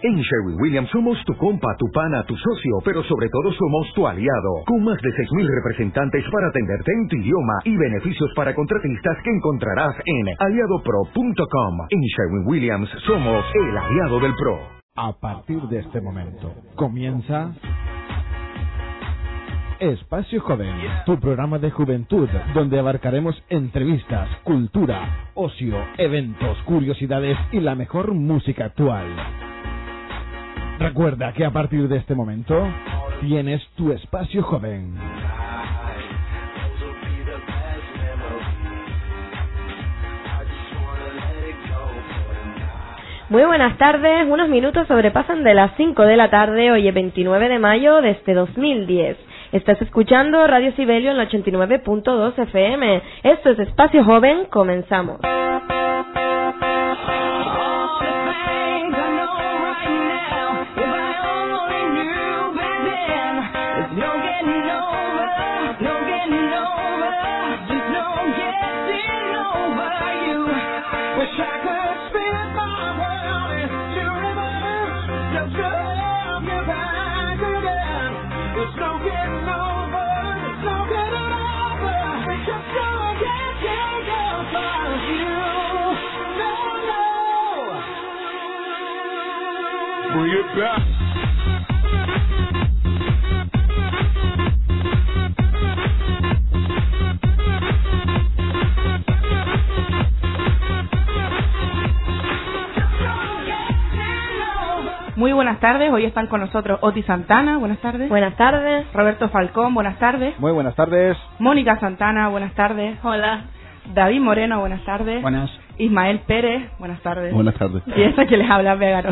En Sherwin Williams somos tu compa, tu pana, tu socio, pero sobre todo somos tu aliado, con más de 6.000 representantes para atenderte en tu idioma y beneficios para contratistas que encontrarás en aliadopro.com. En Sherwin Williams somos el aliado del PRO. A partir de este momento, comienza Espacio Joven, tu programa de juventud, donde abarcaremos entrevistas, cultura, ocio, eventos, curiosidades y la mejor música actual. Recuerda que a partir de este momento tienes tu espacio joven. Muy buenas tardes, unos minutos sobrepasan de las 5 de la tarde, hoy es 29 de mayo de este 2010. Estás escuchando Radio Sibelio en la 89.2 FM. Esto es Espacio Joven, comenzamos. Muy buenas tardes, hoy están con nosotros Oti Santana, buenas tardes. Buenas tardes. Roberto Falcón, buenas tardes. Muy buenas tardes. Mónica Santana, buenas tardes. Hola. David Moreno, buenas tardes. Buenas. Ismael Pérez, buenas tardes. Buenas tardes. Y esta que les habla Vega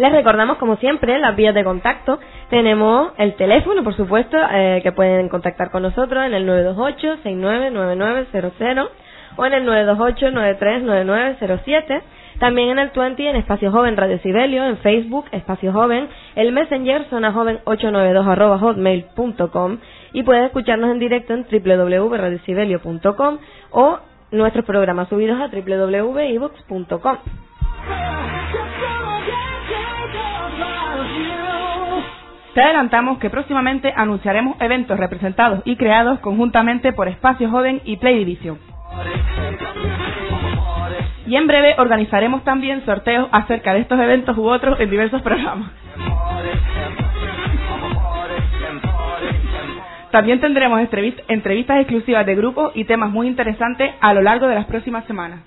Les recordamos, como siempre, las vías de contacto. Tenemos el teléfono, por supuesto, eh, que pueden contactar con nosotros en el 928-699900 o en el 928-939907. También en el 20 en Espacio Joven Radio Sibelio, en Facebook Espacio Joven, el Messenger Zona Joven 892 arroba hotmail.com y puedes escucharnos en directo en www.radiosibelio.com o nuestros programas subidos a www.ebooks.com. Te adelantamos que próximamente anunciaremos eventos representados y creados conjuntamente por Espacio Joven y Play Division. Y en breve organizaremos también sorteos acerca de estos eventos u otros en diversos programas. También tendremos entrevistas exclusivas de grupos y temas muy interesantes a lo largo de las próximas semanas.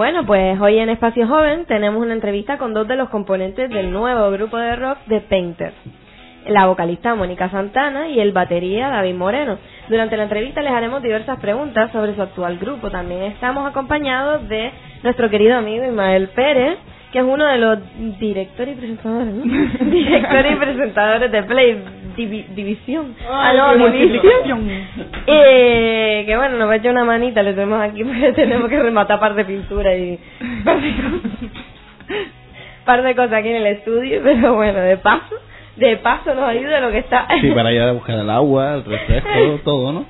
Bueno, pues hoy en Espacio Joven tenemos una entrevista con dos de los componentes del nuevo grupo de rock de Painter. La vocalista Mónica Santana y el batería David Moreno. Durante la entrevista les haremos diversas preguntas sobre su actual grupo. También estamos acompañados de nuestro querido amigo Ismael Pérez, que es uno de los directores y presentadores, directores y presentadores de Play División. Ah, no, División. Eh, que bueno, nos va a echar una manita, le tenemos aquí porque tenemos que rematar par de pintura y par de cosas, par de cosas aquí en el estudio, pero bueno, de paso, de paso nos ayuda lo que está. Sí, para ir a buscar el agua, el refresco, todo, ¿no?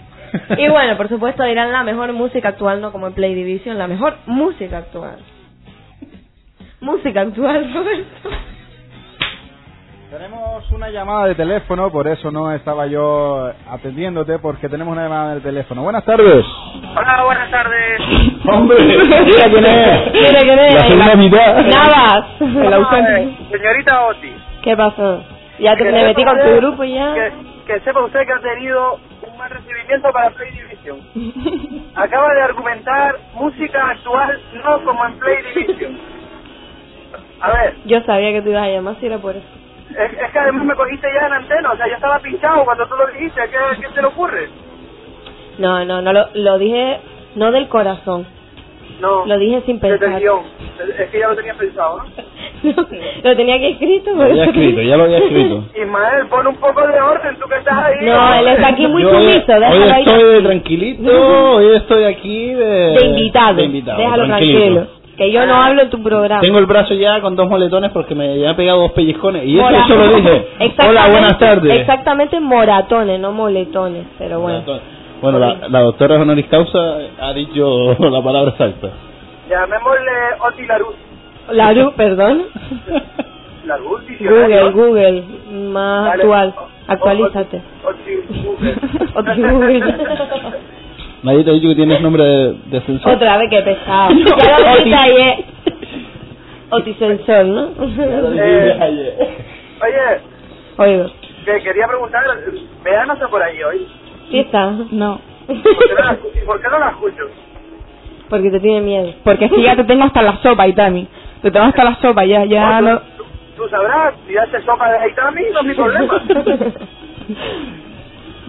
y bueno, por supuesto dirán la mejor música actual, no como en Play Division, la mejor música actual. Música actual, Roberto. Tenemos una llamada de teléfono, por eso no estaba yo atendiéndote, porque tenemos una llamada de teléfono. Buenas tardes. Hola, buenas tardes. Hombre, mira quién es. Mira quién es. La segunda mitad. Navas. El ausente. Eh, señorita Oti. ¿Qué pasó? Ya te me metí con tu grupo y ya. Que, que sepa usted que ha tenido un mal recibimiento para Play Division. Acaba de argumentar música actual no como en Play Division. A ver, Yo sabía que tú ibas a llamar si era por eso. Es, es que además me cogiste ya en antena, o sea, yo estaba pinchado cuando tú lo dijiste, ¿qué, qué se le ocurre? No, no, no lo, lo dije, no del corazón. No. Lo dije sin desde pensar. el guion. Es que ya lo tenía pensado, ¿no? lo tenía aquí escrito. Lo por había eso que- escrito, ya lo había escrito. Ismael, pon un poco de orden, tú que estás ahí. No, él está aquí muy Yo hoy- sumiso, Hoy déjalo ahí. estoy de tranquilito, hoy estoy aquí de... de invitado. de invitado, Déjalo tranquilito. tranquilo. Que yo no hablo en tu programa. Tengo el brazo ya con dos moletones porque me he pegado dos pellizcones. Y eso yo lo dije. Exactamente- Hola, buenas tardes. Exactamente moratones, no moletones, pero bueno. Bueno, la, la doctora honoris causa ha dicho la palabra exacta. Llamémosle Oti Larus. Laru, perdón. Larus, diccionario. Google, Google, más actual. Actualízate. Oti Google. Oti Google. Nadie te ha dicho que tienes nombre de, de ascensor. Otra vez que pesado. Ya lo dijiste ayer. Otisensor, ¿no? Eh, Oye, Oigo. que quería preguntar, Bea no está por ahí hoy. ¿Sí está? No. ¿Por qué no la, por qué no la escucho? Porque te tiene miedo. Porque es que ya te tengo hasta la sopa, Itami. Te tengo hasta la sopa, ya, ya Oh, no... tú, tú- tú sabrás, si haces sopa de Aitami, no es mi problema.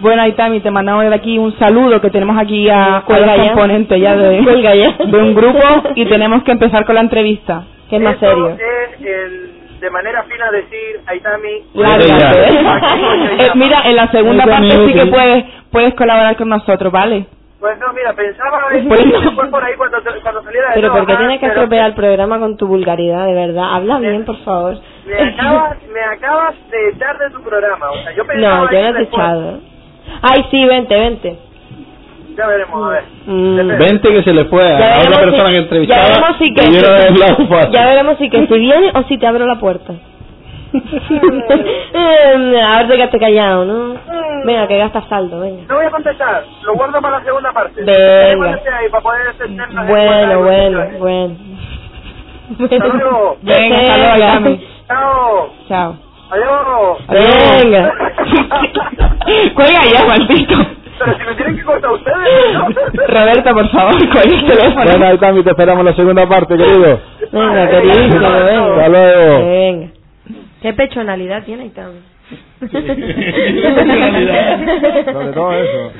Bueno, Itami, te mandamos de aquí un saludo que tenemos aquí a, Cuelga los ya. componentes ya de, ya. de un grupo y tenemos que empezar con la entrevista. Que es más Eso serio. es el, de manera fina decir, Aitami, Lárgate. Eh, mira, en la segunda Itami, parte sí que puedes, puedes colaborar con nosotros, ¿vale? Pues no, mira, pensaba en Pues no. después por ahí cuando, cuando saliera de Pero ¿por qué tienes que estropear el programa con tu vulgaridad, de verdad? Habla bien, por favor. Me acabas, me acabas de echar de tu programa, o sea, yo pensaba No, yo no te he después. echado. Ay, sí, vente, vente. Ya veremos, a ver. Mm. Vente que se le fue a Ya a otra veremos persona si- que entrevistaba. ya veremos si que-. Ya veremos si que si viene o si te abro la puerta. A ver, te quedaste callado, ¿no? Venga, que gastas saldo, venga. No voy a contestar, lo guardo para la segunda parte. Venga. Para poder Bueno, bueno, bueno. Hasta luego. Venga, hasta luego. Chao. Chao. Adiós. Venga. Cuelga ya, maldito. Pero si me tienen que cortar ustedes, ¿no? Roberto, por favor, cuelga el teléfono. Bueno, ahí Tami, te esperamos la segunda parte, querido. Venga, queridísimo, Hasta venga. luego. Venga. ¿Qué pechonalidad tiene Itami? Sobre todo eso.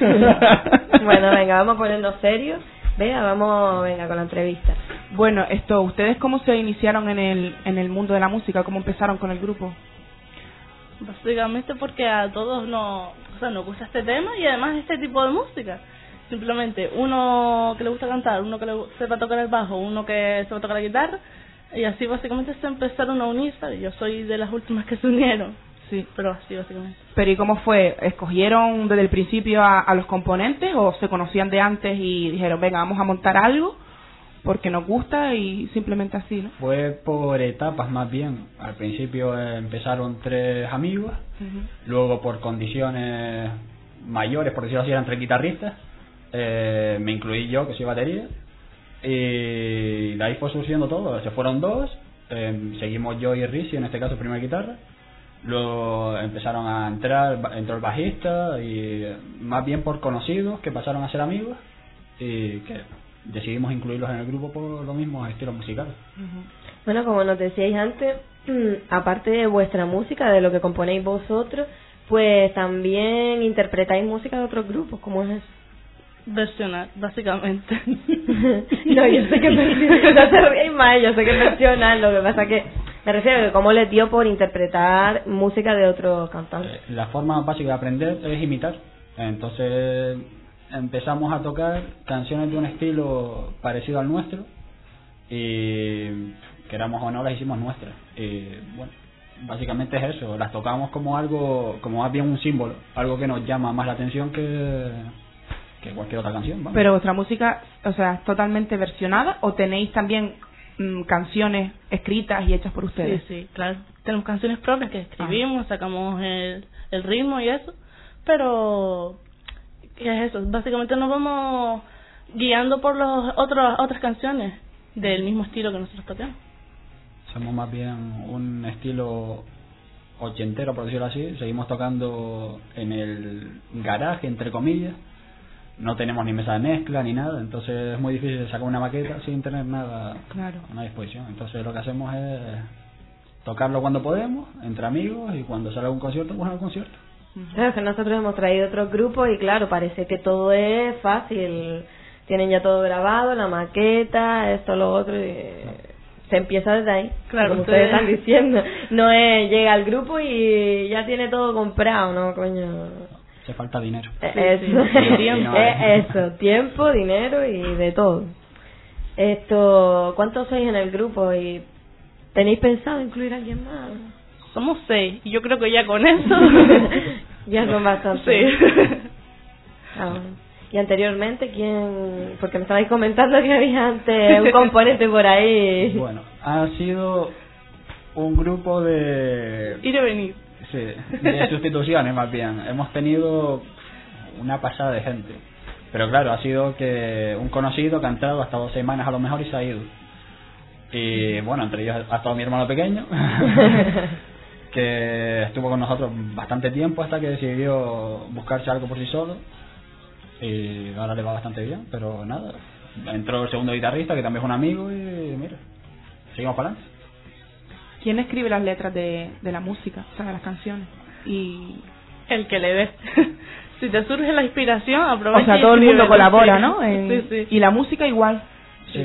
bueno, venga, vamos a ponernos serios. Venga, vamos, venga, con la entrevista. Bueno, esto, ¿ustedes cómo se iniciaron en el, en el mundo de la música? ¿Cómo empezaron con el grupo? Básicamente porque a todos nos, o sea, nos gusta este tema y además este tipo de música. Simplemente uno que le gusta cantar, uno que le sepa tocar el bajo, uno que sepa tocar la guitarra y así básicamente se empezaron a unirse. Yo soy de las últimas que se unieron. Sí, pero así básicamente. Pero ¿y cómo fue? ¿Escogieron desde el principio a, a los componentes o se conocían de antes y dijeron, venga, vamos a montar algo porque nos gusta y simplemente así, ¿no? Fue por etapas más bien. Al principio empezaron tres amigos, luego por condiciones mayores, por decirlo así, eran tres guitarristas. eh, me incluí yo, que soy batería. Y de ahí fue surgiendo todo. Se fueron dos, eh, seguimos yo y Rizzi, en este caso primera guitarra. Luego empezaron a entrar, entró el bajista y más bien por conocidos que pasaron a ser amigos. Y que decidimos incluirlos en el grupo por lo mismo estilos musicales. Bueno, como nos decíais antes, aparte de vuestra música, de lo que componéis vosotros, pues también interpretáis música de otros grupos, ¿cómo es eso? Versionar, básicamente. no, yo sé que no te ríes más, yo sé que versionar, lo que pasa que me refiero a que cómo les dio por interpretar música de otros cantantes. Eh, la forma básica de aprender es imitar. Entonces empezamos a tocar canciones de un estilo parecido al nuestro y queramos o no las hicimos nuestras. Y bueno, básicamente es eso, las tocamos como algo, como más bien un símbolo, algo que nos llama más la atención que, que cualquier otra canción. Pero vuestra música, o sea, es totalmente versionada o tenéis también mm, canciones escritas y hechas por ustedes? Sí, sí, claro. Tenemos canciones propias que escribimos, sacamos el, el ritmo y eso, pero ¿qué es eso? Básicamente nos vamos guiando por los otros otras canciones del mismo estilo que nosotros tocamos. Somos más bien un estilo ochentero, por decirlo así. Seguimos tocando en el garaje, entre comillas. No tenemos ni mesa de mezcla ni nada, entonces es muy difícil sacar una maqueta sin tener nada claro. a una disposición. Entonces lo que hacemos es tocarlo cuando podemos, entre amigos, y cuando sale un concierto, pues un concierto. Claro, que nosotros hemos traído otros grupos y claro, parece que todo es fácil. Tienen ya todo grabado, la maqueta, esto, lo otro. Y se empieza desde ahí, claro, como ustedes están diciendo. No es llega al grupo y ya tiene todo comprado, ¿no, coño? Se falta dinero. Eh, eso, tiempo. eso, tiempo, dinero y de todo. Esto, ¿cuántos sois en el grupo y tenéis pensado incluir a alguien más? Somos seis y yo creo que ya con eso ya son bastantes. Sí. Ah, y anteriormente, ¿quién? Porque me estabais comentando que había antes un componente por ahí. Bueno, ha sido un grupo de... Ir y venir. Sí, de sustituciones más bien. Hemos tenido una pasada de gente. Pero claro, ha sido que un conocido que ha entrado hasta dos semanas a lo mejor y se ha ido. Y bueno, entre ellos ha estado mi hermano pequeño, que estuvo con nosotros bastante tiempo hasta que decidió buscarse algo por sí solo y ahora le va bastante bien, pero nada, entró el segundo guitarrista que también es un amigo y mira, seguimos para adelante. ¿Quién escribe las letras de, de la música, o sea, de las canciones? Y el que le dé. si te surge la inspiración, aprovecha. O sea, todo el mundo colabora, ¿no? sí, sí. Y la música igual.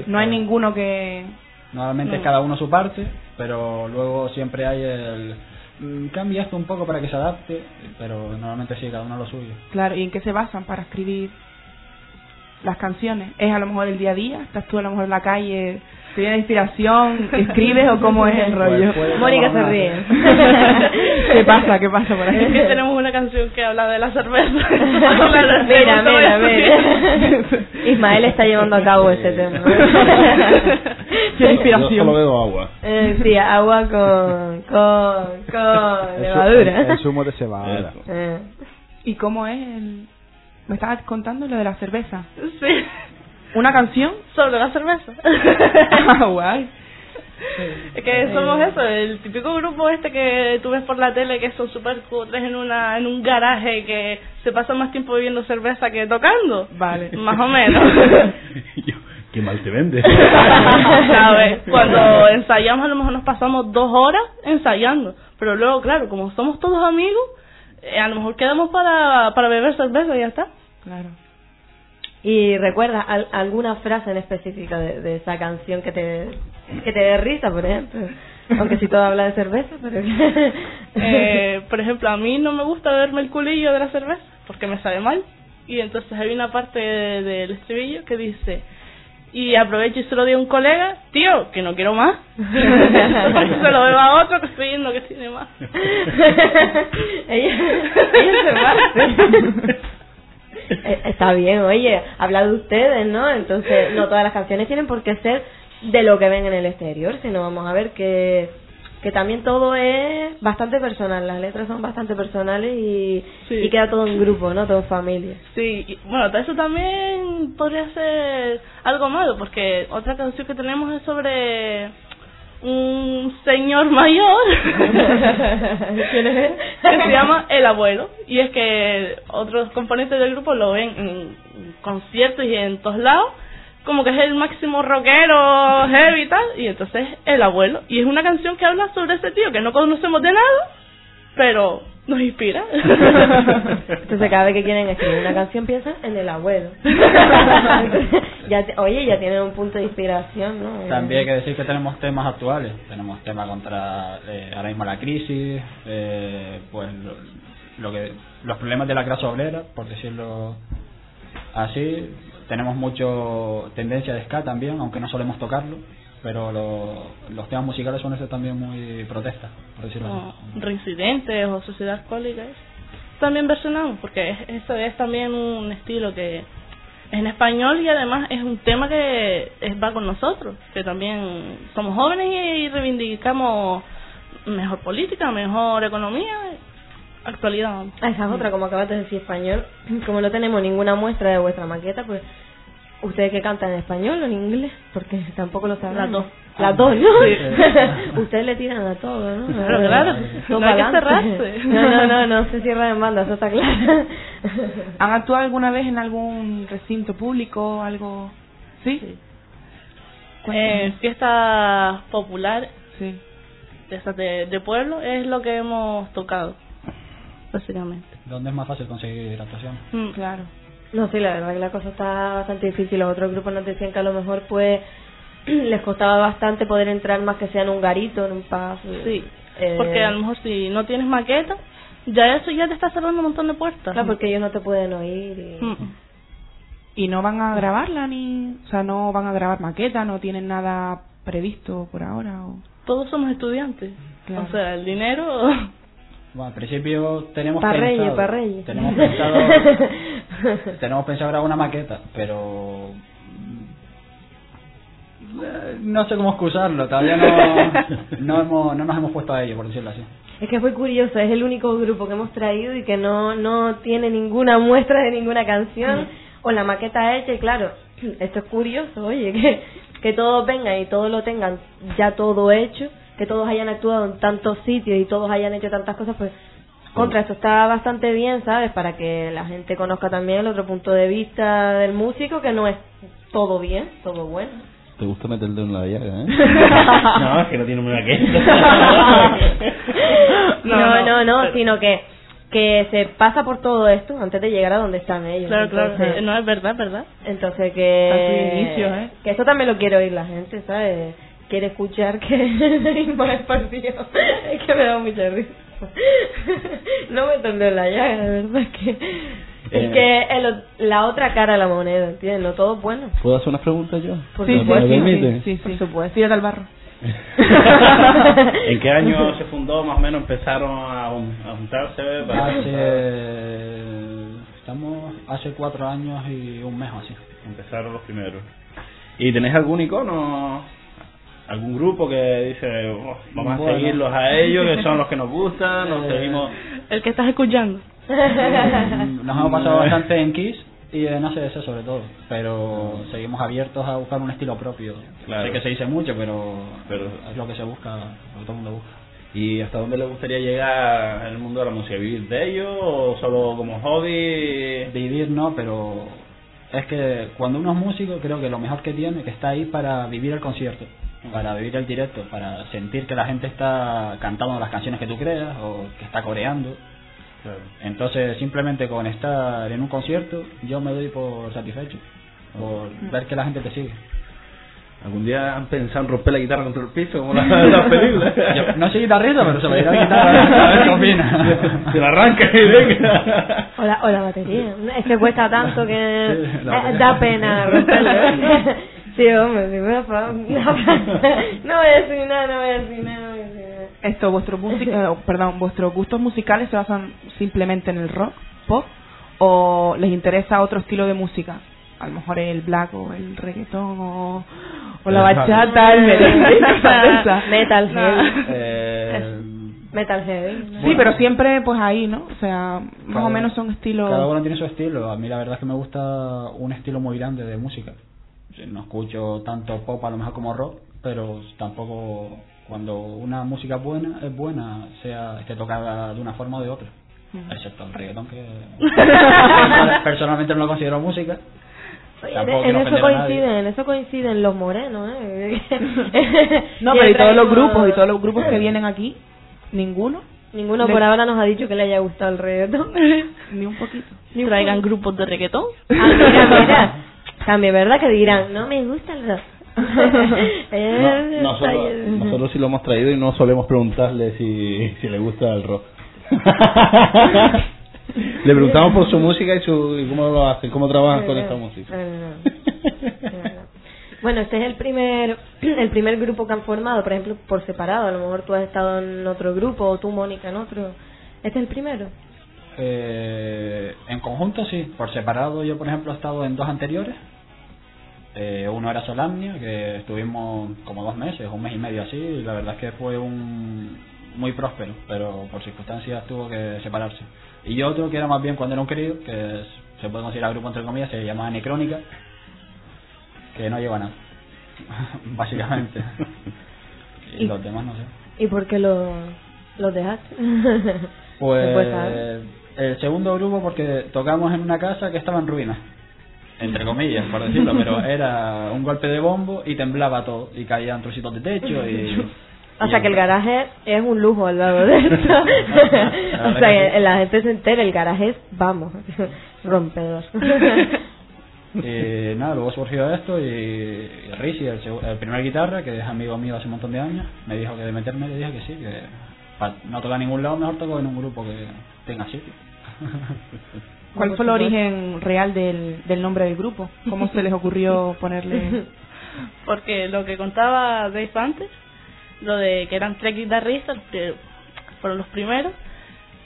no hay ninguno que. Normalmente es cada uno su parte, pero luego siempre hay el cambia esto un poco para que se adapte, pero normalmente sí, cada uno lo suyo. Claro, ¿y en qué se basan para escribir las canciones? ¿Es a lo mejor el día a día? ¿Estás tú a lo mejor en la calle? ¿Te viene inspiración? ¿Escribes o cómo es el rollo? Mónica se ríe. ¿Qué pasa? ¿Qué pasa por ahí? Es que tenemos una canción que habla de la cerveza. mira, mira, mira. Ismael está llevando a cabo ese tema. ¿Qué inspiración? Yo solo bebo agua. Eh, sí, agua con, con, con levadura. El, zumo de cebada. Eh. ¿Y cómo es el...? ¿Me estabas contando lo de la cerveza? Sí. ¿Una canción? Sobre la cerveza. ah, guay. Es que somos eso, el típico grupo este que tú ves por la tele que son super cutres en una en un garaje que se pasa más tiempo bebiendo cerveza que tocando. Vale. Más o menos. Qué mal te vende. ¿Sabes? Cuando ensayamos a lo mejor nos pasamos dos horas ensayando, pero luego, claro, como somos todos amigos, eh, a lo mejor quedamos para, para beber cerveza y ya está. Claro. ¿Y recuerdas alguna frase en específico de, de, esa canción que te, que te dé risa, por ejemplo? Aunque si todo habla de cerveza, pero... eh, por ejemplo, a mí no me gusta verme el culillo de la cerveza porque me sabe mal. Y entonces hay una parte del estribillo que dice, y aprovecho y se lo di a un colega, tío, que no quiero más. se lo veo a otro que estoy viendo que tiene más. ella, ella se va. Eh, está bien, oye, habla de ustedes, ¿no? Entonces, no todas las canciones tienen por qué ser de lo que ven en el exterior, sino vamos a ver que que también todo es bastante personal, las letras son bastante personales y, y queda todo en grupo, ¿no? Todo en familia. Sí, y, bueno, eso también podría ser algo malo, porque otra canción que tenemos es sobre un señor mayor que se llama El Abuelo y es que otros componentes del grupo lo ven en conciertos y en todos lados como que es el máximo rockero, heavy y tal, y entonces el abuelo. Y es una canción que habla sobre ese tío que no conocemos de nada, pero nos inspira. Entonces cada vez que quieren escribir una canción piensan en el abuelo. Entonces, ya te- oye, ya tienen un punto de inspiración, ¿no? También hay que decir que tenemos temas actuales. Tenemos temas contra eh, ahora mismo la crisis, eh, pues lo, lo que los problemas de la clase obrera, por decirlo así. Tenemos mucho tendencia de ska también, aunque no solemos tocarlo. Pero lo- los temas musicales son ese también muy protestas, por decirlo como así. Reincidentes o Sociedad Alcohólica. También versionamos, porque es- eso es también un estilo que es en español y además es un tema que va con nosotros, que también somos jóvenes y reivindicamos mejor política, mejor economía, actualidad. Ah, esa es otra, como acabas de decir español. Como no tenemos ninguna muestra de vuestra maqueta, pues ustedes que cantan en español o en inglés, porque tampoco lo saben. Las dos. Las dos, ¿no? Sí. ustedes le tiran a todo, ¿no? Claro, claro. Todo No hay que cerrarse. No, no, no, no se cierra en banda, eso está claro. ¿Han actuado alguna vez en algún recinto público, algo? ¿Sí? Eh, fiestas populares Sí. de, de pueblo es lo que hemos tocado, básicamente. ¿Dónde es más fácil conseguir actuación? Mm. Claro. No, sí, la verdad que la cosa está bastante difícil. Los otros grupos nos decían que a lo mejor pues les costaba bastante poder entrar más que sea en un garito, en un pub. Sí, Eh, porque a lo mejor si no tienes maqueta, ya eso ya te está cerrando un montón de puertas. Claro, porque ellos no te pueden oír. Y... Mm. ¿Y no van a grabarla ni...? O sea, no van a grabar maqueta, no tienen nada previsto por ahora o... Todos somos estudiantes. Claro. O sea, el dinero... Bueno, al principio tenemos pensado, Reyes, pa' Reyes. tenemos pensado, tenemos pensado grabar una maqueta, pero eh, no sé cómo excusarlo, todavía no, no, hemos, no nos hemos puesto a ello, por decirlo así. Es que fue curioso, es el único grupo que hemos traído y que no, no tiene ninguna muestra de ninguna canción o la maqueta hecha y claro, esto es curioso, oye, que, que todos vengan y todos lo tengan ya todo hecho, que todos hayan actuado en tantos sitios y todos hayan hecho tantas cosas, pues contra esto está bastante bien, ¿sabes? Para que la gente conozca también el otro punto de vista del músico, que no es todo bien, todo bueno. Te gusta meter el dedo en la llaga, ¿eh? No, es que no tiene una no, no, no, sino que que se pasa por todo esto antes de llegar a donde están ellos. Claro, claro. Entonces- No, es verdad, verdad. Entonces que A su inicio, ¿eh? que eso también lo quiere oír la gente, ¿sabes? Quiere escuchar que no es partido. Es que me da mucha risa. no me tendré la llaga, de verdad es que Eh. es que el- la otra cara de la moneda, ¿entiendes? No todo bueno. ¿Puedo hacer unas preguntas yo? Por Sí, sí, supuesto. ¿Me sí, permite? sí, sí, sí. Tírate al barro. ¿En qué año se fundó? Más o menos empezaron a, a juntarse. para- Hace, estamos hace cuatro años y un mes o así. Empezaron los primeros. ¿Y tenéis algún icono? ¿Algún grupo que dice, "Oh, vamos a seguirlos a ellos, que son los que nos gustan, nos seguimos? El que estás escuchando. Mm, Nos hemos pasado bastante en Kiss y en ACDC sobre todo, pero seguimos abiertos a buscar un estilo propio. Claro. Sé que se dice mucho, pero, Pero- es lo que se busca, lo que todo el mundo busca. ¿Y hasta dónde les gustaría llegar en el mundo de la música? ¿Vivir de ello o solo como hobby? Vivir no, pero es que cuando uno es músico creo que lo mejor que tiene que está ahí para vivir el concierto, para vivir el directo, para sentir que la gente está cantando las canciones que tú creas o que está coreando. Claro. Entonces simplemente con estar en un concierto yo me doy por satisfecho, por ver que la gente te sigue. ¿Algún día han pensado en romper la guitarra contra el piso como la, las películas? Yo no soy guitarrista, pero se me dirá guitarra a ver qué opina. Se la arranca y venga. O la, o la batería. Es que cuesta tanto que Sí, la eh, da pena romperlo. sí, hombre, si me fa- No voy a decir nada, no voy a decir nada, no voy a decir nada. Esto, vuestro música, eh, perdón, vuestros gustos musicales se basan simplemente en el rock, pop, o les interesa otro estilo de música, a lo mejor el black o el reggaetón o, o la bachata, el merengue. Metal heavy. Eh, Metal heavy. Sí, pero siempre pues ahí, ¿no? O sea, más Cada- o menos son estilos. Cada uno tiene su estilo. A mí la verdad es que me gusta un estilo muy grande de música. Sí, No escucho tanto pop a lo mejor como rock, pero tampoco cuando una música buena es buena, sea esté tocada de una forma o de otra. Excepto el reggaetón que personalmente no lo considero música. Tampoco en quiero eso coinciden, en eso coinciden los morenos, ¿eh? No, pero y todos los grupos y todos los grupos que vienen aquí, ninguno, Ninguno por ahora nos ha dicho que le haya gustado el reggaetón. ni un poquito. Traigan grupos de reggaetón. Ah, mira, mira. También, ¿verdad? Que dirán, no me gusta el rock. Eh, No, nosotros, nosotros sí lo hemos traído y no solemos preguntarle si, si le gusta el rock. le preguntamos por su música y, su, y cómo lo hace, cómo trabaja con esta música. Bueno, este es el primer el primer grupo que han formado, por ejemplo, por separado. A lo mejor tú has estado en otro grupo o tú, Mónica, en otro. Este es el primero. Eh, en conjunto sí, por separado yo por ejemplo he estado en dos anteriores. Eh, uno era Solamnia, que estuvimos como dos meses, un mes y medio así, y la verdad es que fue un muy próspero, pero por circunstancias tuvo que separarse. Y otro que era más bien cuando era un querido, que se puede considerar grupo entre comillas, se llamaba Necrónica, que no lleva nada, básicamente. y Y- los demás no sé. ¿Y por qué lo, lo dejaste? ¿Se puede Pues el segundo grupo porque tocamos en una casa que estaba en ruinas, entre comillas, por decirlo, pero era un golpe de bombo y temblaba todo y caían trocitos de techo y... O y sea que el garaje es un lujo al lado de esto. o sea que la gente se entera, el garaje es, vamos, rompedor. Y nada, luego surgió esto y, y Rizzi, el, el primer guitarra, que es amigo mío hace un montón de años, me dijo que de meterme, le dije que sí, que para no tocar a ningún lado, mejor toco en un grupo que tenga sitio. ¿Cuál fue el origen real del, del nombre del grupo? ¿Cómo se les ocurrió ponerle...? Porque lo que contaba Dave antes, lo de que eran tres guitarristas, que fueron los primeros,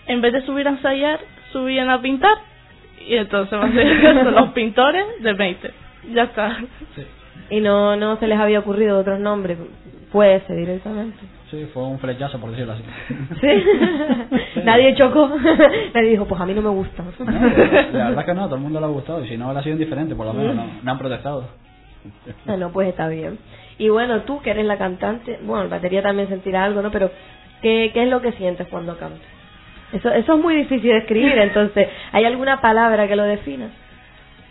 en vez de subir a ensayar, subían a pintar. Y entonces va a ser los pintores de 20. Ya está. y no no se les había ocurrido otros nombres, puede ser directamente. Sí, fue un flechazo, por decirlo así. ¿Sí? Nadie chocó. Nadie dijo, pues a mí no me gusta. No, la verdad que no, a todo el mundo le ha gustado y si no, le ha sido indiferente, por lo menos no, no han protestado. Bueno, pues está bien. Y bueno, tú que eres la cantante, bueno, el batería también sentirá algo, ¿no? Pero, ¿qué, qué es lo que sientes cuando cantas? Eso, eso es muy difícil de escribir, entonces, ¿hay alguna palabra que lo defina?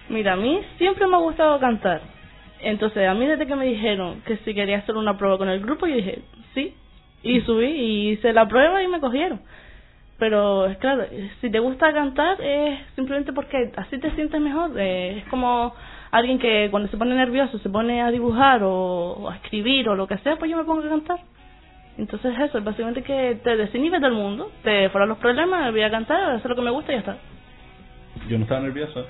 Mira, a mí siempre me ha gustado cantar. Entonces, a mí desde que me dijeron que si quería hacer una prueba con el grupo, yo dije, sí. Y subí y hice la prueba y me cogieron. Pero, es claro, si te gusta cantar es simplemente porque así te sientes mejor. Eh, es como alguien que cuando se pone nervioso se pone a dibujar o, a escribir o lo que sea, pues yo me pongo a cantar. Entonces eso, es básicamente que te desinhibes del mundo, te fueron los problemas, voy a cantar, hacer lo que me gusta y ya está. Yo no estaba nervioso.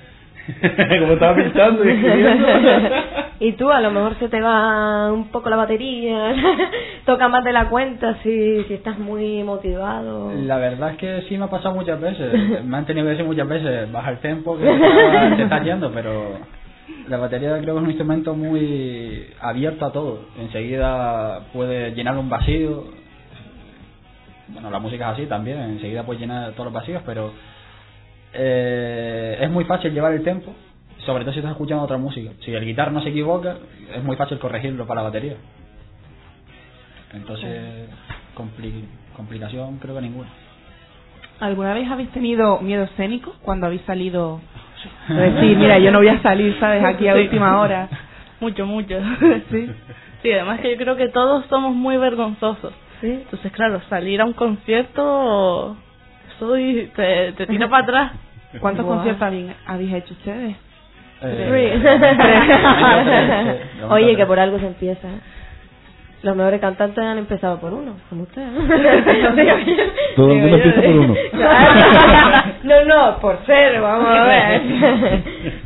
Como estaba pintando y escribiendo. y tú, a lo mejor se te va un poco la batería, toca más de la cuenta si, si estás muy motivado. La verdad es que sí me ha pasado muchas veces. Me han tenido que decir muchas veces, baja el tempo, que te está, te está yendo, pero la batería creo que es un instrumento muy abierto a todo. Enseguida puede llenar un vacío. Bueno, la música es así también, enseguida puede llenar todos los vacíos, pero eh, es muy fácil llevar el tempo, sobre todo si estás escuchando otra música. Si el guitarra no se equivoca, es muy fácil corregirlo para la batería. Entonces, compli- complicación creo que ninguna. ¿Alguna vez habéis tenido miedo escénico cuando habéis salido? Decir, mira, yo no voy a salir, ¿sabes? Aquí a Sí. última hora. Mucho, mucho. Sí. Sí, además que yo creo que todos somos muy vergonzosos. Entonces, claro, salir a un concierto, eso y te, te tira para atrás. ¿Cuántos Guau. conciertos habéis, habéis hecho ustedes? Eh, Oye, que por algo se empieza. Los mejores cantantes han empezado por uno, como usted. Todo el mundo empieza por uno. no, no, por ser, vamos a ver.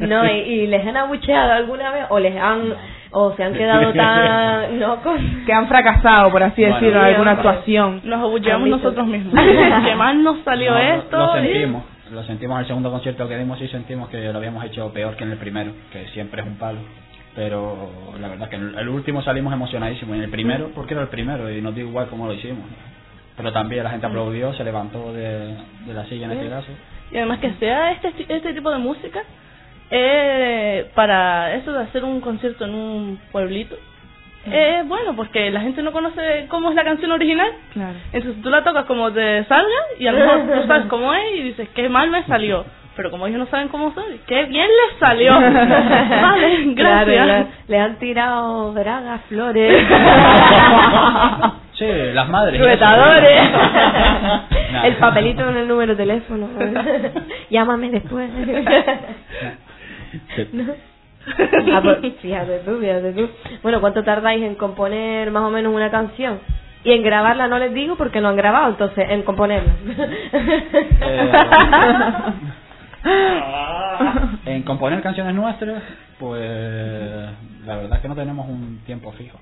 No, y, y les han abucheado alguna vez o les han o se han quedado tan no con Que han fracasado, por así Bueno, decirlo, en alguna actuación. Nos abucheamos nosotros mismos. que mal nos salió No, lo- esto. Lo y- sentimos, lo sentimos en el segundo concierto que dimos y sentimos que lo habíamos hecho peor que en el primero, que siempre es un palo. Pero la verdad es que en el, el último salimos emocionadísimos, en el primero, porque era el primero y nos dio igual cómo lo hicimos. Pero también la gente aplaudió, se levantó de, de la silla en este caso. Y además que sea este, este tipo de música, eh, para eso de hacer un concierto en un pueblito, es bueno porque la gente no conoce cómo es la canción original. Claro. Entonces tú la tocas como te salga y a lo mejor tú sabes cómo es y dices, qué mal me salió. Pero como ellos no saben cómo soy, qué bien les salió. vale, gracias. Claro, claro. Le han tirado bragas, flores, Sí, las madres. el papelito con el número de teléfono. Llámame después. ¿No? Ah, pues, fíjate tú, fíjate tú. Bueno, ¿cuánto tardáis en componer más o menos una canción? Y en grabarla no les digo porque no han grabado, entonces en componerla. En componer canciones nuestras, pues la verdad es que no tenemos un tiempo fijo.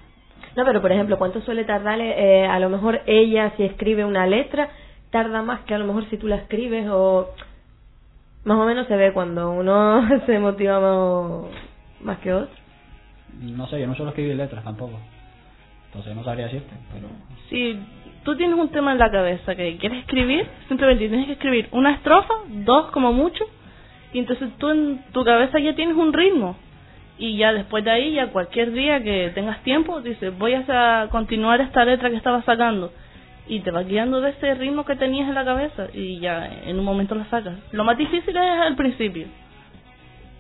No, pero por ejemplo, ¿cuánto suele tardar eh, a lo mejor ella si escribe una letra? Tarda más que a lo mejor si tú la escribes o más o menos se ve cuando uno se motiva más, más que otro. No sé, yo no suelo escribir letras tampoco. Entonces no sabría decirte, pero Si tú tienes un tema en la cabeza que quieres escribir, simplemente tienes que escribir una estrofa, dos como mucho, y entonces tú en tu cabeza ya tienes un ritmo. Y ya después de ahí, ya cualquier día que tengas tiempo, dices, voy a continuar esta letra que estaba sacando. Y te vas guiando de ese ritmo que tenías en la cabeza y ya en un momento la sacas. Lo más difícil es al principio.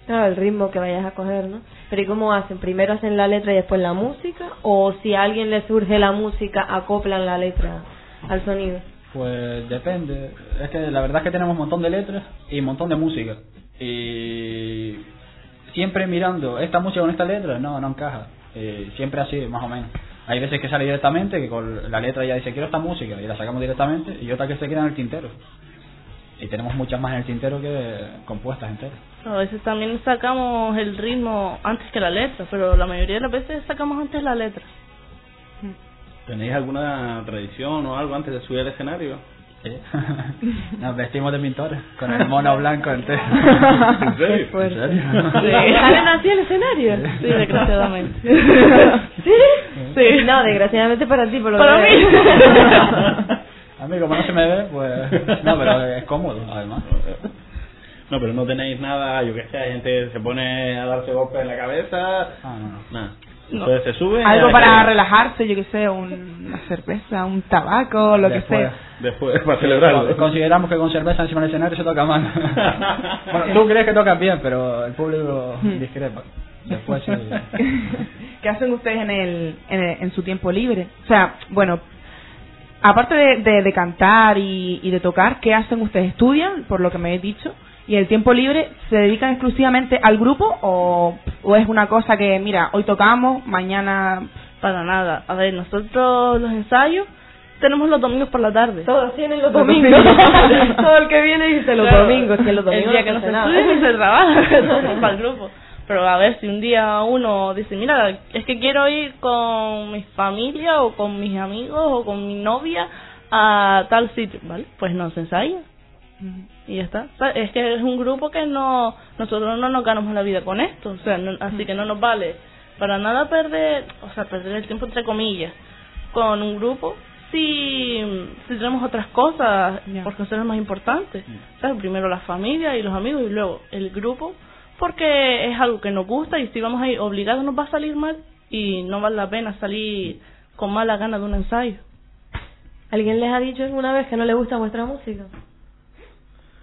Claro, el ritmo que vayas a coger, ¿no? Pero ¿y cómo hacen? ¿Primero hacen la letra y después la música? ¿O si a alguien le surge la música, acoplan la letra al sonido? pues depende. Es que la verdad es que tenemos un montón de letras y un montón de música. Y siempre mirando esta música con esta letra, no, no encaja. Eh, siempre así, más o menos. Hay veces que sale directamente, que con la letra ya dice quiero esta música y la sacamos directamente, y otra que se queda en el tintero. Y tenemos muchas más en el tintero que compuestas enteras. A veces también sacamos el ritmo antes que la letra, pero la mayoría de las veces sacamos antes la letra. ¿Tenéis alguna tradición o algo antes de subir al escenario? Sí. Nos vestimos de pintores, con el mono blanco entero. ¿En serio? ¿En serio? ¿Salen así al escenario? Sí, desgraciadamente. ¿Sí? Sí. No, desgraciadamente para ti, por lo Para que mí. A mí como no se me ve, pues... No, pero es cómodo, además. No, pero no tenéis nada, yo que sé, hay gente que se pone a darse golpes en la cabeza. Ah, no, no. Nada. No. Entonces se sube. Algo para relajarse, yo que sé, un- una cerveza, un tabaco, lo Después. que sea. Después, para celebrarlo. Consideramos que con cerveza encima del escenario se toca mal. bueno, tú crees que tocas bien, pero el público discrepa. Después. ¿Qué hacen ustedes en, el, en, el- en su tiempo libre? O sea, bueno, aparte de, de, de cantar y, y de tocar, ¿qué hacen ustedes? ¿Estudian, por lo que me habéis dicho? ¿Y el tiempo libre se dedican exclusivamente al grupo o, o es una cosa que, mira, hoy tocamos, mañana... Para nada. A ver, nosotros los ensayos tenemos los domingos por la tarde. Todos tienen los domingos. Todo el que viene dice los Claro, domingos, que los domingos El día que no se nada. estudia ni se trabaja para el grupo. Pero a ver, si un día uno dice, mira, es que quiero ir con mi familia o con mis amigos o con mi novia a tal sitio, ¿vale? Pues nos ensaya y ya está. Es que es un grupo que no nosotros no nos ganamos la vida con esto, o sea, no- así que no nos vale para nada perder, o sea, perder el tiempo entre comillas con un grupo si, si tenemos otras cosas, Ya. porque son las más importantes. ¿Sabes? Primero la familia y los amigos y luego el grupo, porque es algo que nos gusta y si vamos ahí obligados nos va a salir mal y no vale la pena salir con mala gana de un ensayo. ¿Alguien les ha dicho alguna vez que no le gusta vuestra música?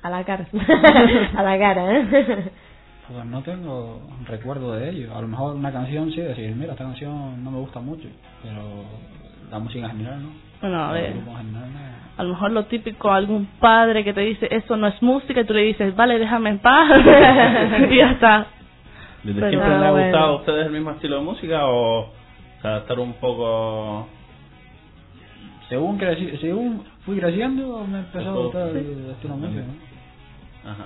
A la cara. a la cara, ¿eh? Pues no tengo recuerdo de ello. A lo mejor una canción sí, decir, mira, esta canción no me gusta mucho, pero la música en general no. Bueno, a ver. general no. A lo mejor lo típico, algún padre que te dice, eso no es música, y tú le dices, vale, déjame en paz. y ya está. ¿Desde Pero siempre les ha bueno. gustado a ustedes el mismo estilo de música o, o sea, estar un poco... Según, creci según fui creciendo, me empezó a gustar el estilo de música, ¿no? Ajá.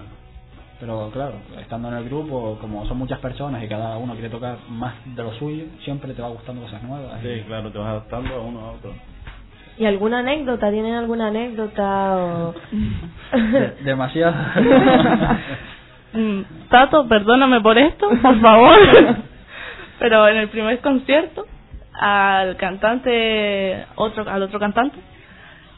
Pero claro, estando en el grupo, como son muchas personas y cada uno quiere tocar más de lo suyo, siempre te va gustando cosas nuevas. y- Sí, claro, te vas adaptando a uno a otro. ¿Y alguna anécdota? ¿Tienen alguna anécdota o...? De- demasiado. Mm, Tato, perdóname por esto, por favor. Pero en el primer concierto, al cantante, otro, al otro cantante,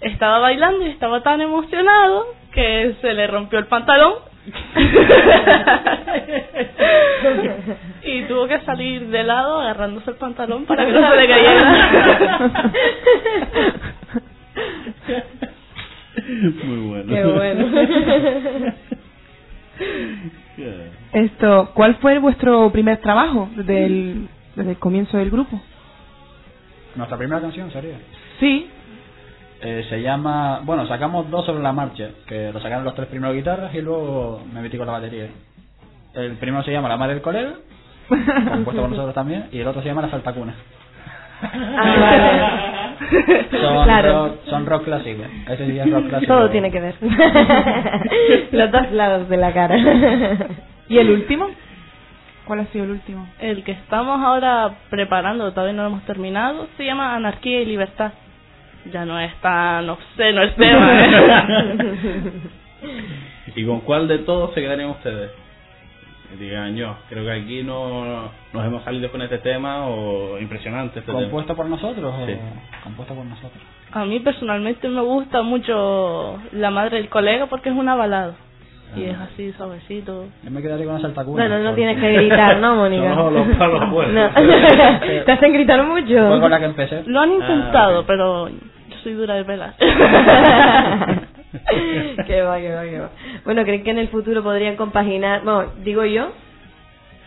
estaba bailando y estaba tan emocionado que se le rompió el pantalón. y tuvo que salir de lado agarrándose el pantalón para que no se le cayera. Muy bueno. Qué bueno. Esto, ¿cuál fue vuestro primer trabajo desde el, desde el comienzo del grupo? Nuestra primera canción sería. Sí. Eh, se llama, bueno, sacamos dos sobre la marcha, que lo sacaron los tres primeros guitarras y luego me metí con la batería. El primero se llama La Madre del Colega, compuesto por nosotros también, y el otro se llama La Saltacuna. Ah, vale. Son, Claro. rock, son rock clásico. Ese sí es rock clásico. Todo tiene que ver. Los dos lados de la cara. ¿Y el último? ¿Cuál ha sido el último? El que estamos ahora preparando, todavía no lo hemos terminado, se llama Anarquía y Libertad. Ya no es tan obsceno el tema. ¿eh? ¿Y con cuál de todos se quedarían ustedes? Que digan yo, creo que aquí no nos hemos salido con este tema o impresionante este ¿Compuesto por nosotros o Sí. compuesto por nosotros? A mí personalmente me gusta mucho La Madre del Colega porque es una balada. Y es así, suavecito. Yo me quedaría con la Saltacuna. Bueno, no porque- tienes que gritar, ¿no, Mónica? Son los palos buenos. No. ¿Te hacen gritar mucho? Fue con la que empecé. Lo han intentado, Ah, ok. pero soy dura de pelas. qué va, qué va, qué va. Bueno, ¿creen que en el futuro podrían compaginar? Bueno, digo yo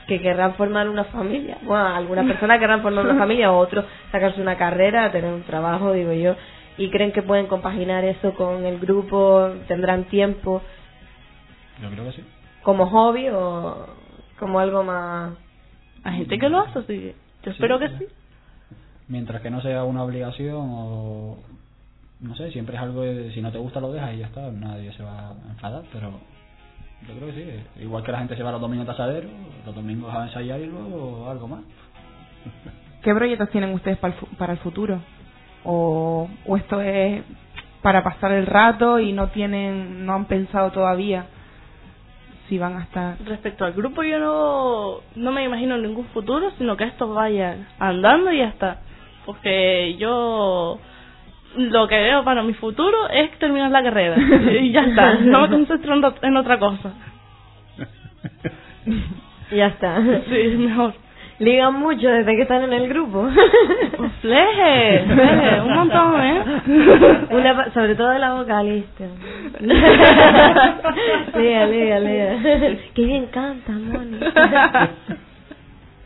que querrán formar una familia. Bueno, algunas personas querrán formar una familia o otros sacarse una carrera, tener un trabajo, digo yo. ¿Y creen que pueden compaginar eso con el grupo? ¿Tendrán tiempo Yo creo que sí. como hobby o como algo más...? Hay gente que lo hace, que yo espero que sí. Mientras que no sea una obligación o... No sé, siempre es algo de... Si no te gusta lo dejas y ya está. Nadie se va a enfadar, pero... Yo creo que sí. Igual que la gente se va los domingos a tasadero, los domingos a ensayar y luego algo más. ¿Qué proyectos tienen ustedes para el, fu- para el futuro? ¿O, ¿O esto es para pasar el rato y no tienen, no han pensado todavía si van a estar? Respecto al grupo, yo no, no me imagino ningún futuro, sino que esto vaya andando y ya está. Porque yo lo que veo para mi futuro es terminar la carrera. y ya está. No me concentro en, ot- en otra cosa. Ya está. Sí, mejor. Ligan mucho desde que están en el grupo. Fleje, fleje, un montón, ¿eh? Una, pa- sobre todo de la vocalista. lea, lea, lea. Qué bien canta, Moni.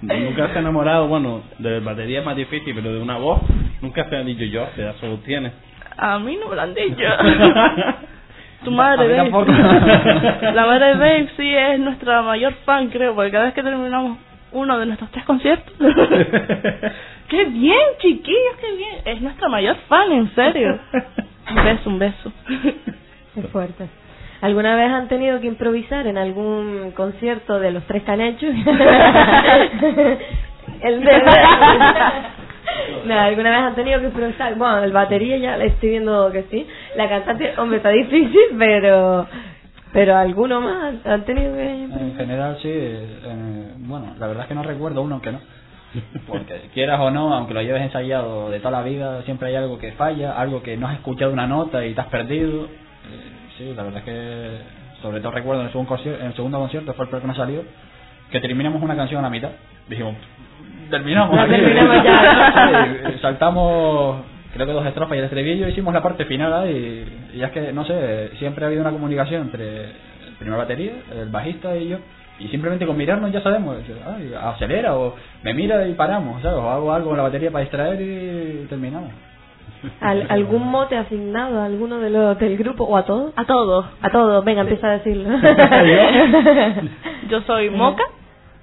Nunca se ha enamorado, bueno, de batería es más difícil, pero de una voz, nunca se ha dicho yo, pedazo voz tienes. A mí no me lo han dicho. Tu madre. La madre de Dave sí es nuestra mayor fan, creo, porque cada vez que terminamos uno de nuestros tres conciertos. ¡Qué bien, chiquillos, qué bien! Es nuestra mayor fan, en serio. Un beso, un beso. Es fuerte. ¿Alguna vez han tenido que improvisar en algún concierto de los tres canechos? el de... ¿alguna vez han tenido que improvisar? Bueno, el batería ya le estoy viendo que sí. La cantante, hombre, está difícil, pero... Pero alguno más han tenido que En general sí. eh, bueno, la verdad es que no recuerdo uno que no. Porque quieras o no, aunque lo lleves ensayado de toda la vida, siempre hay algo que falla, algo que no has escuchado una nota y te has perdido. Eh, sí, la verdad es que, sobre todo recuerdo en el segundo concierto, en el segundo concierto fue el primero que nos salió, que terminamos una canción a la mitad. Dijimos, terminamos. La aquí". terminamos ya. Sí, saltamos, creo que dos estrofas y el estribillo, hicimos la parte final ahí, y, y es que, no sé, siempre ha habido una comunicación entre el primer batería, el bajista y yo. Y simplemente con mirarnos ya sabemos, ay, acelera o me mira y paramos, ¿sabes? O hago algo con la batería para distraer y terminamos. ¿Al- ¿Algún mote asignado a alguno de los del grupo o a todos? A todos. A todos, venga, empieza a decirlo. Yo soy Moca.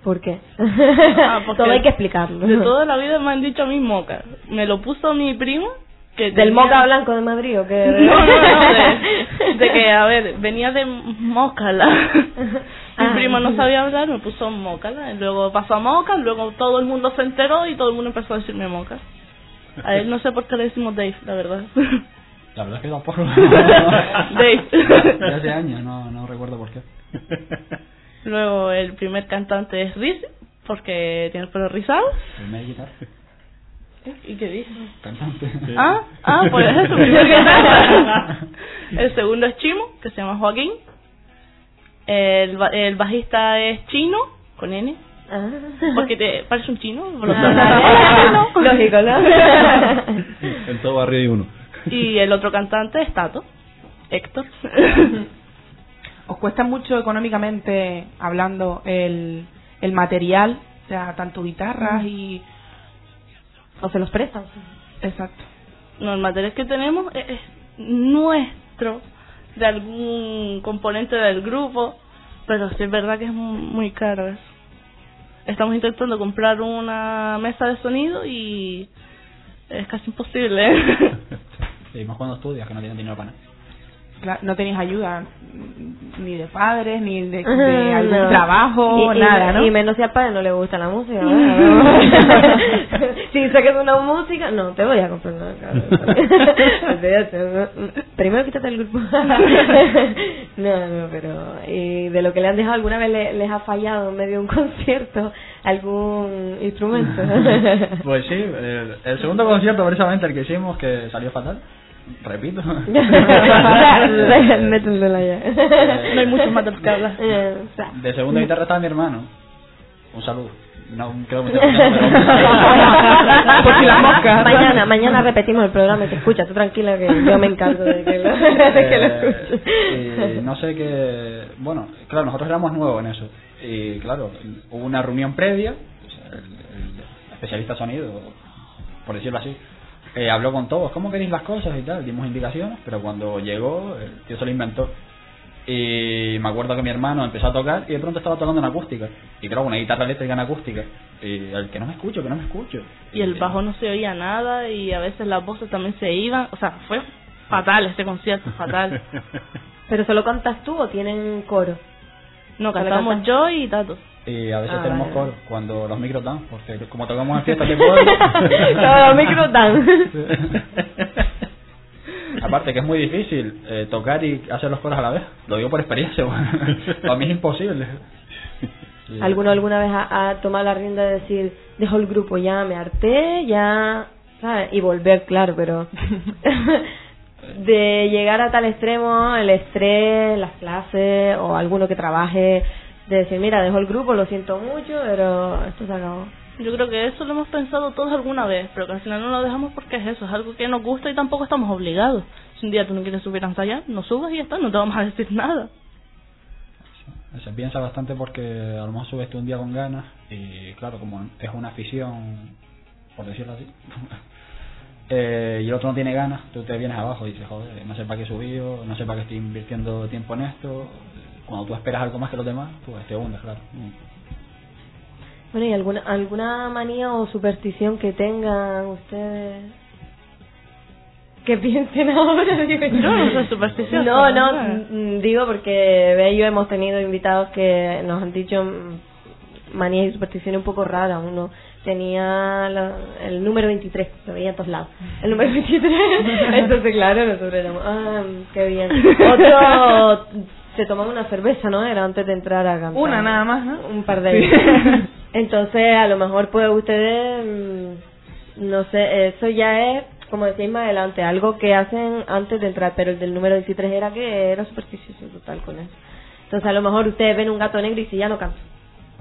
¿Por qué? Ah, porque Todo hay que explicarlo. De toda la vida me han dicho a mí Moca. Me lo puso mi primo. Que ¿Del tenía- Moca Blanco de Madrid o qué? No, no, no, de, de que, a ver, venía de Mócala. Mi Ah. primo no sabía hablar, me puso Mócala. y Luego pasó a Moca, luego todo el mundo se enteró y todo el mundo empezó a decirme Moca. A él no sé por qué le decimos Dave, la verdad. La verdad es que tampoco. Dave. De hace años, no, no recuerdo por qué. Luego el primer cantante es Riz, porque tiene el pelo rizado. Primer guitarra, ¿Y qué dice? cantante. Ah, ah, pues es su primer cantante. El segundo es Chimo, que se llama Joaquín. El, el bajista es Chino, con N. Ah. Porque te parece un chino. por lo Ah. Lógico, ¿no? en todo barrio hay uno. Y el otro cantante es Tato, Héctor. ¿Os cuesta mucho económicamente hablando el, el material? O sea, tanto guitarras y... ¿O se los prestan? Exacto. No, el material que tenemos es, es nuestro, de algún componente del grupo, pero sí es verdad que es muy, muy caro eso. Estamos intentando comprar una mesa de sonido y es casi imposible. Y más cuando estudias, que no tienes dinero para nada. No tenéis ayuda ni de padres, ni de, algún no. trabajo, Y- y- nada, ¿no? Y menos si al padre no le gusta la música. si dice que es una música, no, te voy a comprar una no. Primero quítate el grupo. no, no, pero y de lo que le han dejado alguna vez le- les ha fallado en medio de un concierto algún instrumento. Pues sí, el, el segundo concierto precisamente el que hicimos que salió fatal, repito. Ya. no hay mucho más de que hablar. Eh, De segunda guitarra estaba mi hermano. Un saludo. No creo que Por si las moscas. Mañana, mañana repetimos el programa y te escucha. Tú tranquila que yo me encargo de que lo, de que lo escuches. Eh, y no sé qué. Bueno, claro, nosotros éramos nuevos en eso. Y claro, hubo una reunión previa. el especialista sonido, por decirlo así, eh, habló con todos. ¿Cómo queréis las cosas y tal? Dimos indicaciones, pero cuando llegó, el tío se lo inventó. Y me acuerdo que mi hermano empezó a tocar y de pronto estaba tocando en acústica. Y claro, una guitarra eléctrica en acústica. Y el que no me escucho, que no me escucho. Y el bajo no se oía nada y a veces las voces también se iban. O sea, fue fatal este concierto, fatal. ¿Pero solo cantas tú o tienen coro? No, cantamos yo y Tato. Y a veces Ah, tenemos vale. coro cuando los micros dan, porque como tocamos en fiestas de pueblo. Todos los micros dan. Aparte que es muy difícil eh, tocar y hacer los coros a la vez. Lo digo por experiencia, para mí es imposible. Y- ¿Alguno alguna vez ha, ha tomado la rienda de decir, dejo el grupo ya, me harté, ya, ¿sabes? Y volver, claro, pero... de llegar a tal extremo, el estrés, las clases, o alguno que trabaje, de decir, mira, dejo el grupo, lo siento mucho, pero esto se acabó. Yo creo que eso lo hemos pensado todos alguna vez, pero que al final no lo dejamos porque es eso, es algo que nos gusta y tampoco estamos obligados. Si un día tú no quieres subir a ensayar, no subas y ya está, no te vamos a decir nada. Se piensa bastante porque a lo mejor subes tú un día con ganas y claro, como es una afición, por decirlo así, eh, y el otro no tiene ganas, tú te vienes abajo y dices, joder, no sé para qué he subido, no sé para qué estoy invirtiendo tiempo en esto. Cuando tú esperas algo más que los demás, pues te hundes, claro. Bueno, ¿y alguna, alguna manía o superstición que tengan ustedes? Que piensen ahora, digo no supersticiosa, No, no, ¿verdad? mm, digo porque ve yo hemos tenido invitados que nos han dicho mm, manías y supersticiones un poco raras. Uno tenía la- el número 23, lo veía en todos lados. El número 23, entonces claro, nosotros éramos, ah, qué bien. Otro se tomaba una cerveza, ¿no? Era antes de entrar a cantar. Una nada más, ¿no? Un par de Sí. Entonces, a lo mejor pues ustedes, mm, no sé, eso ya es, como decíais más adelante, algo que hacen antes de entrar, pero el del número 23 era que era supersticioso total con eso. Entonces, a lo mejor ustedes ven un gato negro y si ya no canto,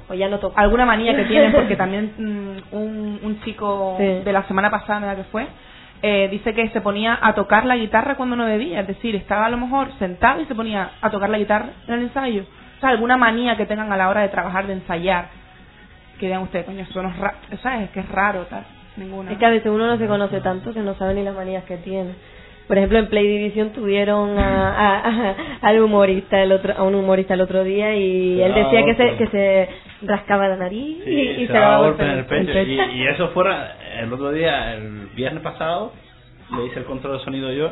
o ya no alguna manía que tienen porque también mm, un, un chico Sí. de la semana pasada ¿verdad que fue eh, dice que se ponía a tocar la guitarra cuando no debía es decir estaba a lo mejor sentado y se ponía a tocar la guitarra en el ensayo o sea alguna manía que tengan a la hora de trabajar de ensayar que digan ustedes coño eso no es raro sabes que es raro tal ninguna Es que a veces uno no se conoce tanto que no sabe ni las manías que tiene. Por ejemplo, en Play Division tuvieron a, a- a- al humorista el otro, a un humorista el otro día y Se él decía que se, golpes. que se rascaba la nariz Sí, y, y se se daba golpe en el pecho. pecho. Y, y eso fuera el otro día, el viernes pasado, le hice el control de sonido yo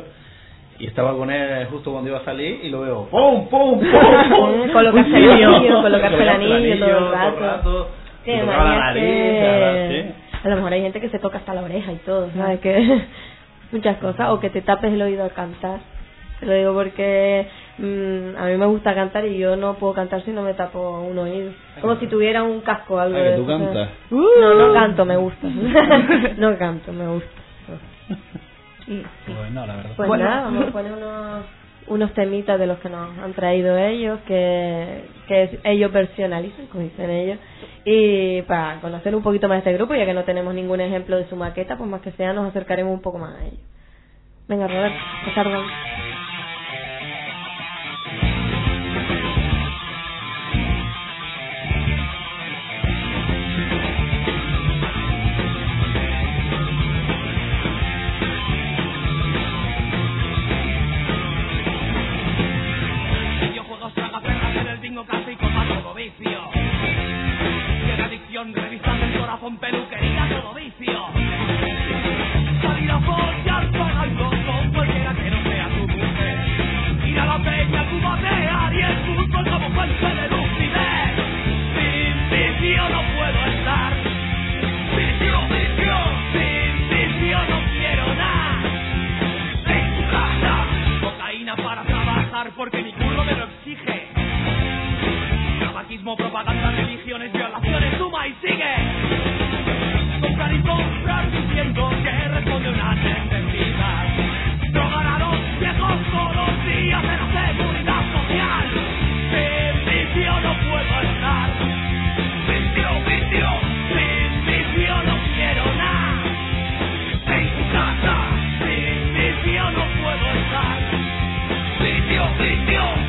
y estaba con él justo cuando iba a salir y lo veo ¡pum, pum, pum! pum! Colocarse el anillo, colocarse el anillo todo el todo el rato. rato, y tocaba la nariz, que- ¿sí? A lo mejor hay gente que se toca hasta la oreja y todo, ¿sabes? Que muchas cosas. O que te tapes el oído al cantar. Te lo digo porque mm, a mí me gusta cantar y yo no puedo cantar si no me tapo un oído. Como si tuviera un casco o algo Ah, de tú cantas. No, no canto, me gusta. no canto, me gusta. Pues no, la verdad. Pues Bueno. nada, vamos a poner unos, unos temitas de los que nos han traído ellos, que, que ellos versionalizan, como dicen ellos, y para conocer un poquito más este grupo, ya que no tenemos ningún ejemplo de su maqueta, pues más que sea nos acercaremos un poco más a ellos. Venga, Robert, que revisando el corazón, peluquería, todo vicio. Salir a follar pagando con cualquiera que no sea tu mujer. Ir a la peña, tu batear y el fútbol como fuente de lucidez. Sin vicio no puedo estar. Vicio, vicio. Sin vicio no quiero nada. En tu casa. Cocaína para trabajar porque mi culo me lo exige. Tabaquismo, propaganda, religiones, violaciones. comprar diciendo que responde una necesidad. Drogaron viejos todos días de la seguridad social. Sin vicio no puedo estar. Vicio, vicio, sin vicio no quiero nada. En tu casa, sin vicio no puedo estar. Vicio, vicio.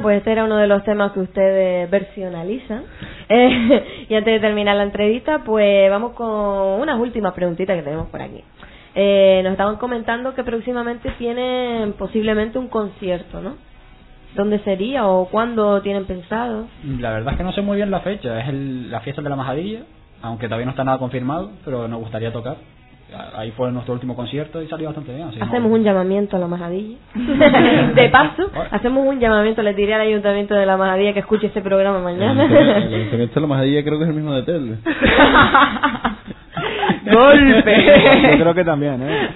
Pues este era uno de los temas que ustedes versionalizan. Eh, y antes de terminar la entrevista, pues vamos con unas últimas preguntitas que tenemos por aquí. Eh, nos estaban comentando que próximamente tienen posiblemente un concierto, ¿no? ¿Dónde sería o cuándo tienen pensado? La verdad es que no sé muy bien la fecha. Es el- la fiesta de la majadilla, aunque todavía no está nada confirmado, pero nos gustaría tocar. Ahí fue nuestro último concierto y salió bastante bien. así Hacemos un llamamiento a la majadilla. de paso, hacemos un llamamiento, les diré al ayuntamiento de la majadilla que escuche este programa El mañana. ayuntamiento de la majadilla creo que es el mismo de Telde. ¡Golpe! Yo creo que también, ¿eh?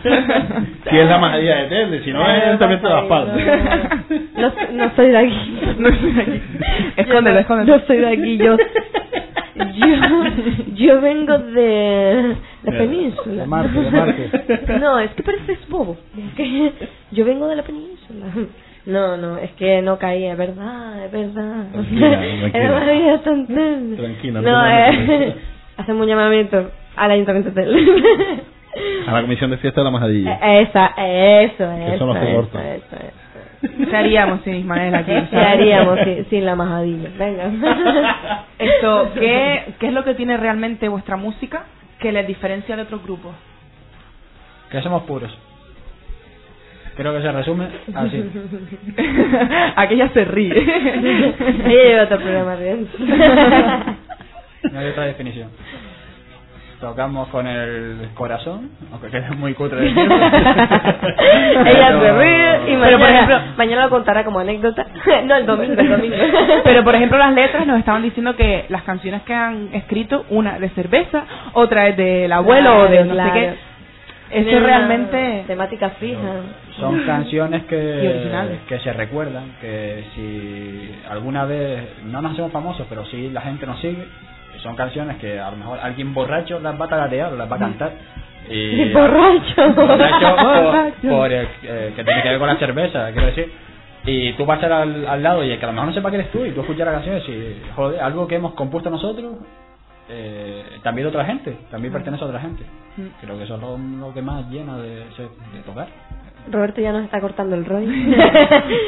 Si es la majadilla de Telde, si no es el ayuntamiento de Las Palmas. No, no soy de aquí. No soy de aquí. Escóndelo, Yo no- escóndelo. No soy de aquí, yo. Yo, yo vengo de la península. De Marte, de Marte. No, es que pareces bobo. Es que yo vengo de la península. No, no, es que no caí, es verdad, es verdad. Tranquila, tranquila. Tranquila, no No, eh, hacemos un llamamiento al ayuntamiento de. A la comisión de fiesta de la majadilla. Esa, eso, eso. Se eso, corta. eso, eso. ¿Qué haríamos sin Ismael aquí? ¿Qué haríamos sin, sin la majadilla? Venga. Esto, ¿qué, ¿qué es lo que tiene realmente vuestra música que les diferencia de otros grupos? Que somos puros. Creo que se resume así. Aquella se ríe. Ella lleva otro programa bien. No hay otra definición. Tocamos con el corazón, aunque quede muy cutre. Ella se ríe y Pero, mañana, por ejemplo- mañana lo contará como anécdota. No, el domingo, el domingo. Pero por ejemplo las letras nos estaban diciendo que las canciones que han escrito, una de cerveza, otra es del abuelo o de no Claro, sé qué. Eso una realmente Temática fija. Son canciones que, originales. que se recuerdan, que si alguna vez no nos hacemos famosos, pero sí la gente nos sigue, son canciones que a lo mejor alguien borracho las va a tararear o las va a cantar. Y, Borracho. borracho por, Borracho. por el- eh, que tiene que ver con la cerveza, quiero decir. Y tú pasar al, al lado y el que a lo mejor no sepa que eres tú y tú escuchas la canción y decir, joder, algo que hemos compuesto nosotros, eh, también de otra gente, también pertenece a otra gente. Creo que eso es lo, lo que más llena de, de tocar. Roberto ya nos está cortando el rollo.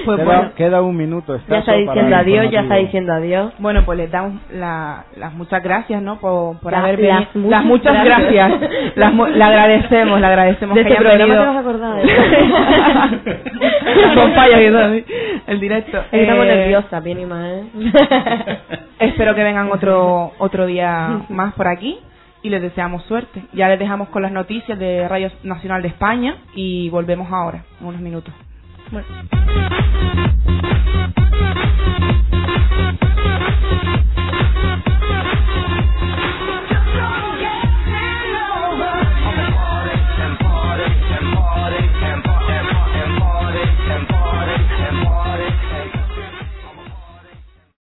Pues queda, bueno. queda un minuto. ya está diciendo adiós, ya está diciendo adiós. Bueno, pues les damos la- las muchas gracias, ¿no? Por, por La- haber las venido. muchas Las muchas gracias. gracias. Las mu- le agradecemos, le agradecemos De que este hayan programa venido. te vas a acordar. ¿eh? Con fallas y todo, ¿sí? el directo. Estamos Eh, nerviosas, bien y mal. ¿eh? Espero que vengan otro otro día más por aquí y les deseamos suerte. Ya les dejamos con las noticias de Radio Nacional de España y volvemos ahora, en unos minutos.